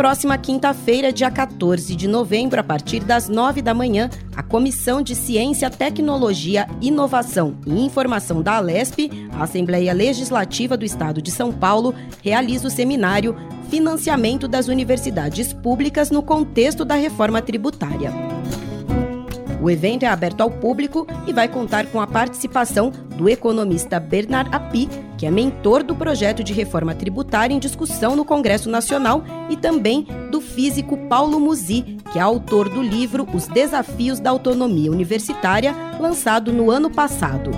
Próxima quinta-feira, dia 14 de novembro, a partir das 9 da manhã, a Comissão de Ciência, Tecnologia, Inovação e Informação da Alesp, a Assembleia Legislativa do Estado de São Paulo, realiza o seminário Financiamento das Universidades Públicas no Contexto da Reforma Tributária. O evento é aberto ao público e vai contar com a participação do economista Bernard Api, que é mentor do projeto de reforma tributária em discussão no Congresso Nacional, e também do físico Paulo Musi, que é autor do livro Os Desafios da Autonomia Universitária, lançado no ano passado.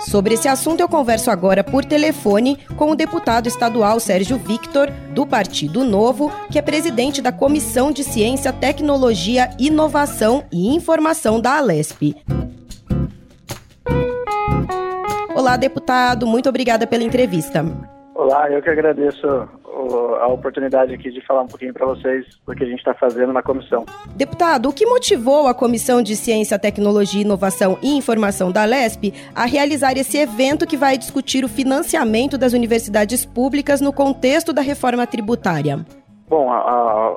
Sobre esse assunto, eu converso agora por telefone com o deputado estadual Sérgio Victor, do Partido Novo, que é presidente da Comissão de Ciência, Tecnologia, Inovação e Informação da Alesp. Olá, deputado, muito obrigada pela entrevista. Olá, eu que agradeço a oportunidade aqui de falar um pouquinho para vocês do que a gente está fazendo na comissão. Deputado, o que motivou a Comissão de Ciência, Tecnologia, Inovação e Informação da LESP a realizar esse evento que vai discutir o financiamento das universidades públicas no contexto da reforma tributária? Bom, a, a,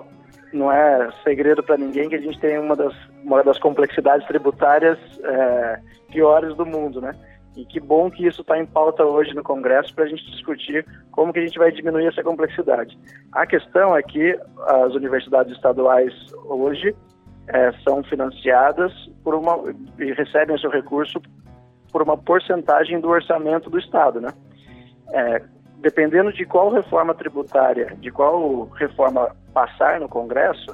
não é segredo para ninguém que a gente tem uma das, uma das complexidades tributárias é, piores do mundo, né? E que bom que isso está em pauta hoje no Congresso para a gente discutir como que a gente vai diminuir essa complexidade. A questão é que as universidades estaduais hoje é, são financiadas por uma e recebem seu recurso por uma porcentagem do orçamento do Estado, né? É, dependendo de qual reforma tributária, de qual reforma passar no Congresso,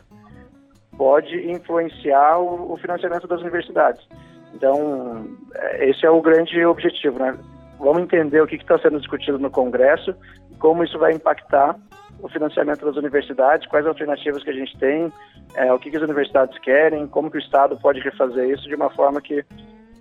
pode influenciar o, o financiamento das universidades. Então, é, esse é o grande objetivo, né? Vamos entender o que está sendo discutido no Congresso, como isso vai impactar o financiamento das universidades, quais alternativas que a gente tem, é, o que, que as universidades querem, como que o Estado pode refazer isso de uma forma que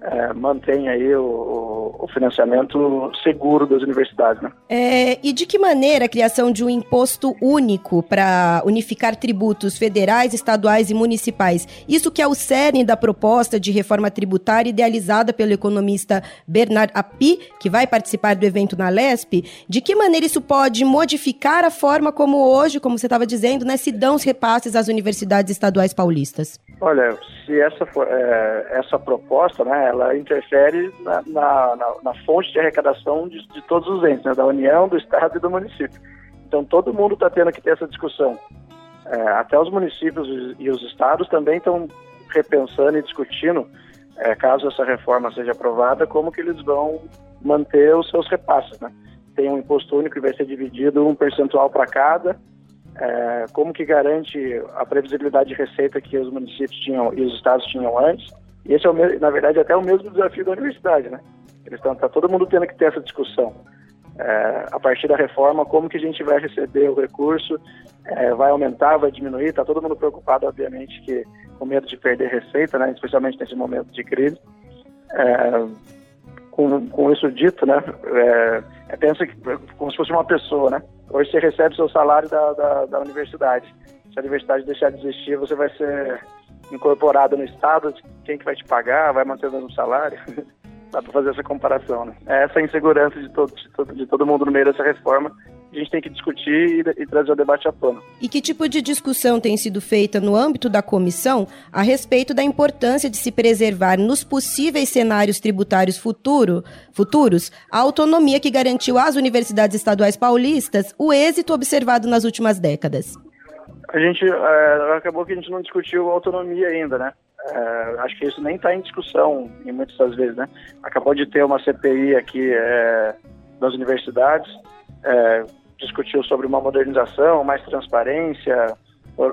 é, mantém aí o, o, financiamento seguro das universidades. Né? É, e de que maneira a criação de um imposto único para unificar tributos federais, estaduais e municipais, isso que é o cerne da proposta de reforma tributária idealizada pelo economista Bernard Api, que vai participar do evento na LESP, de que maneira isso pode modificar a forma como hoje, como você estava dizendo, né, se dão os repasses às universidades estaduais paulistas? Olha, se essa for, é, essa proposta, né, ela interfere na, na, na, na fonte de arrecadação de, de, todos os entes, né, da União, do Estado e do município. Então todo mundo está tendo que ter essa discussão. É, até os municípios e os estados também estão repensando e discutindo, é, caso essa reforma seja aprovada, como que eles vão manter os seus repasses. Né? Tem um imposto único que vai ser dividido um percentual para cada, é, como que garante a previsibilidade de receita que os municípios tinham e os estados tinham antes. E esse é, o, na verdade, até o mesmo desafio da universidade, né? Eles estão, tá todo mundo tendo que ter essa discussão. É, a partir da reforma, como que a gente vai receber o recurso, é, vai aumentar, vai diminuir, está todo mundo preocupado, obviamente, que com medo de perder receita, né, especialmente nesse momento de crise. É, com, com isso dito, né, é, é, pensa que, como se fosse uma pessoa, né, Hoje você recebe seu salário da, da, da universidade. Se a universidade deixar de existir, você vai ser incorporado no Estado. Quem que vai te pagar? Vai manter o mesmo salário? Dá para fazer essa comparação, né? É essa insegurança de todo, de todo, de todo mundo no meio dessa reforma a gente tem que discutir e, e, trazer o debate à tona. E que tipo de discussão tem sido feita no âmbito da comissão a respeito da importância de se preservar nos possíveis cenários tributários futuro, futuros a autonomia que garantiu às universidades estaduais paulistas o êxito observado nas últimas décadas? A gente é, acabou que a gente não discutiu autonomia ainda, né? É, acho que isso nem está em discussão em muitas das vezes, né? Acabou de ter uma CPI aqui é, das universidades é, discutiu sobre uma modernização, mais transparência,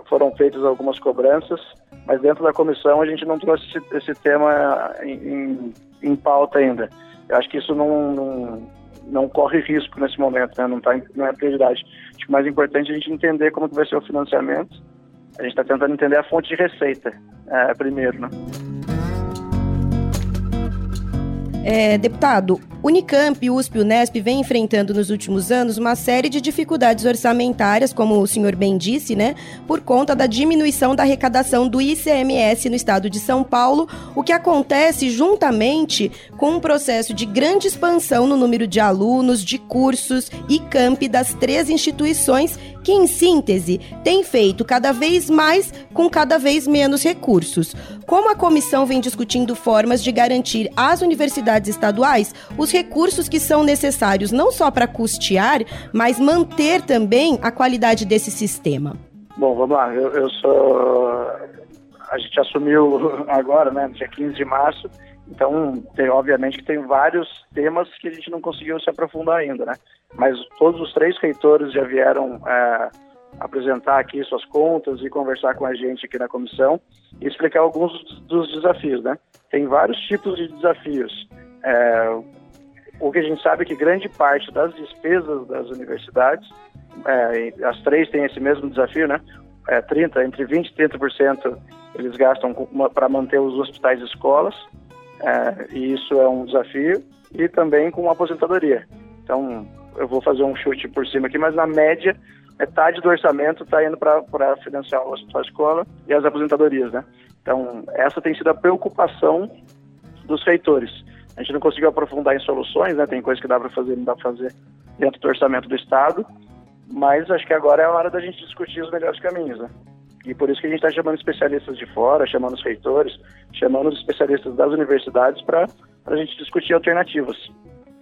foram feitas algumas cobranças, mas dentro da comissão a gente não trouxe esse, esse tema em, em, pauta ainda. Eu acho que isso não, não, não corre risco nesse momento, né? não, tá, não é prioridade. Acho que o mais importante é a gente entender como que vai ser o financiamento. A gente está tentando entender a fonte de receita é, primeiro. Né? É, deputado, Unicamp, USP e Unesp vem enfrentando nos últimos anos uma série de dificuldades orçamentárias, como o senhor bem disse, né? Por conta da diminuição da arrecadação do ICMS no estado de São Paulo, o que acontece juntamente com um processo de grande expansão no número de alunos, de cursos e campi das três instituições que, em síntese, tem feito cada vez mais com cada vez menos recursos. Como a comissão vem discutindo formas de garantir às universidades estaduais os recursos que são necessários não só para custear, mas manter também a qualidade desse sistema? Bom, vamos lá. Eu, eu sou. A gente assumiu agora, né, dia 15 de março. Então, tem, obviamente que tem vários temas que a gente não conseguiu se aprofundar ainda, né? Mas todos os três reitores já vieram é, apresentar aqui suas contas e conversar com a gente aqui na comissão e explicar alguns dos desafios, né? Tem vários tipos de desafios. É, o que a gente sabe é que grande parte das despesas das universidades, é, as três têm esse mesmo desafio, né? É, 30, entre 20% e 30% eles gastam para manter os hospitais e escolas, é, e isso é um desafio, e também com aposentadoria. Então, eu vou fazer um chute por cima aqui, mas na média, metade do orçamento está indo para financiar o hospital escola e as aposentadorias, né? Então, essa tem sido a preocupação dos reitores. A gente não conseguiu aprofundar em soluções, né? Tem coisas que dá para fazer, não dá para fazer dentro do orçamento do Estado, mas acho que agora é a hora da gente discutir os melhores caminhos, né? E por isso que a gente está chamando especialistas de fora, chamando os reitores, chamando os especialistas das universidades para a gente discutir alternativas.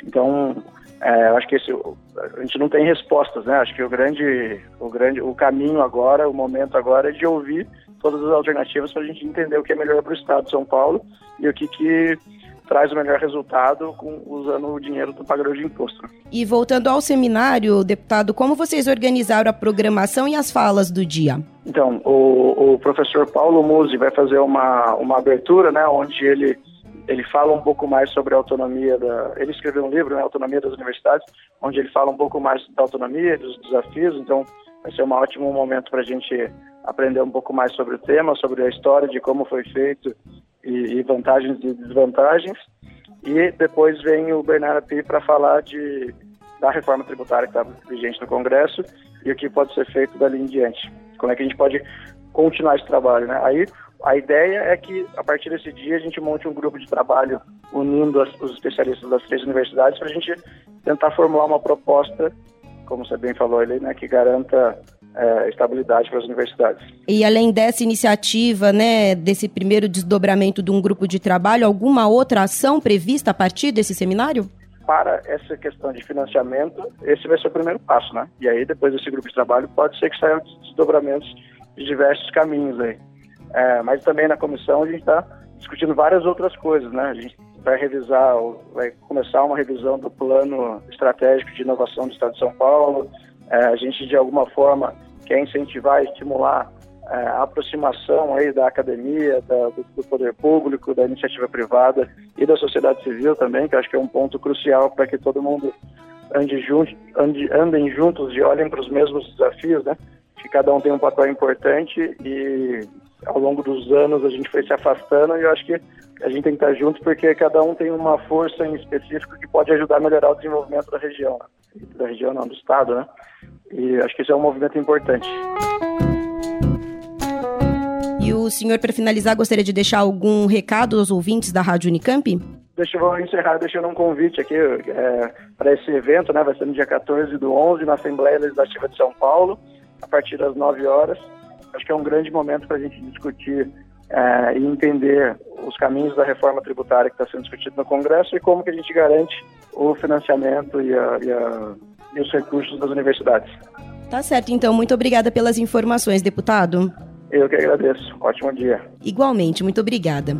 Então, é, acho que esse, a gente não tem respostas, né? Acho que o grande, o grande, o caminho agora, o momento agora é de ouvir todas as alternativas para a gente entender o que é melhor para o Estado de São Paulo e o que, que traz o melhor resultado com, usando o dinheiro do pagador de imposto. E voltando ao seminário, deputado, como vocês organizaram a programação e as falas do dia? Então, o, o professor Paulo Musi vai fazer uma, uma abertura, né, onde ele ele fala um pouco mais sobre a autonomia da. Ele escreveu um livro, né, Autonomia das Universidades, onde ele fala um pouco mais da autonomia, dos desafios. Então, vai ser um ótimo momento para a gente aprender um pouco mais sobre o tema, sobre a história de como foi feito e, e vantagens e desvantagens. E depois vem o Bernardo Api para falar de, da reforma tributária que está vigente no Congresso e o que pode ser feito dali em diante. Como é que a gente pode continuar esse trabalho, né? Aí a ideia é que a partir desse dia a gente monte um grupo de trabalho unindo as, os especialistas das três universidades para a gente tentar formular uma proposta, como você bem falou ali, né, que garanta é, estabilidade para as universidades. E além dessa iniciativa, né, desse primeiro desdobramento de um grupo de trabalho, alguma outra ação prevista a partir desse seminário? Para essa questão de financiamento, esse vai ser o primeiro passo, né? E aí, depois desse grupo de trabalho, pode ser que saiam desdobramentos de diversos caminhos aí. É, mas também na comissão a gente está discutindo várias outras coisas, né? A gente vai revisar, vai começar uma revisão do plano estratégico de inovação do Estado de São Paulo, a gente, de alguma forma, quer incentivar estimular é, a aproximação aí da academia, da, do, do, poder público, da iniciativa privada e da sociedade civil também, que acho que é um ponto crucial para que todo mundo ande junto, ande, andem juntos e olhem para os mesmos desafios, né? Que cada um tem um papel importante e ao longo dos anos a gente foi se afastando e eu acho que a gente tem que estar junto porque cada um tem uma força em específico que pode ajudar a melhorar o desenvolvimento da região, né? Da região não, do estado, né? E acho que isso é um movimento importante. E o senhor, para finalizar, gostaria de deixar algum recado aos ouvintes da Rádio Unicamp? Deixa eu encerrar deixando um convite aqui é, para esse evento, né? Vai ser no dia 14 do 11, na Assembleia Legislativa de São Paulo, a partir das 9 horas. Acho que é um grande momento para a gente discutir é, e entender os caminhos da reforma tributária que está sendo discutida no Congresso e como que a gente garante o financiamento e a, e a e os recursos das universidades. Tá certo, então. Muito obrigada pelas informações, deputado. Eu que agradeço. Ótimo dia. Igualmente, muito obrigada.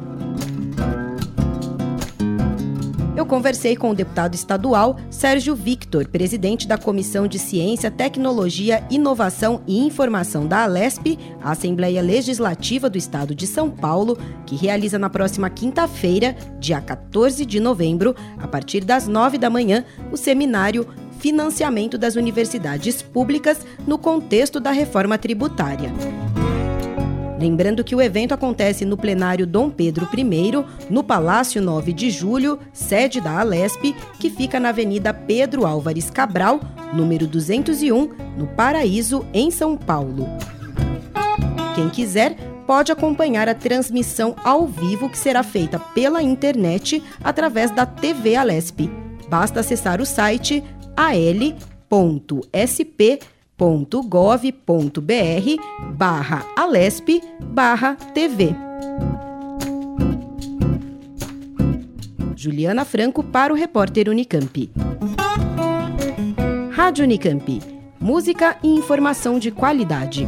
Eu conversei com o deputado estadual Sérgio Victor, presidente da Comissão de Ciência, Tecnologia, Inovação e Informação da Alesp, a Assembleia Legislativa do Estado de São Paulo, que realiza na próxima quinta-feira, dia 14 de novembro, a partir das nove da manhã, o seminário financiamento das universidades públicas no contexto da reforma tributária. Lembrando que o evento acontece no plenário Dom Pedro I, no Palácio 9 de Julho, sede da Alesp, que fica na Avenida Pedro Álvares Cabral, número 201, no Paraíso, em São Paulo. Quem quiser, pode acompanhar a transmissão ao vivo que será feita pela internet através da TV Alesp. Basta acessar o site al.sp.gov.br barra alesp barra TV. Juliana Franco para o repórter Unicamp. Rádio Unicamp. Música e informação de qualidade.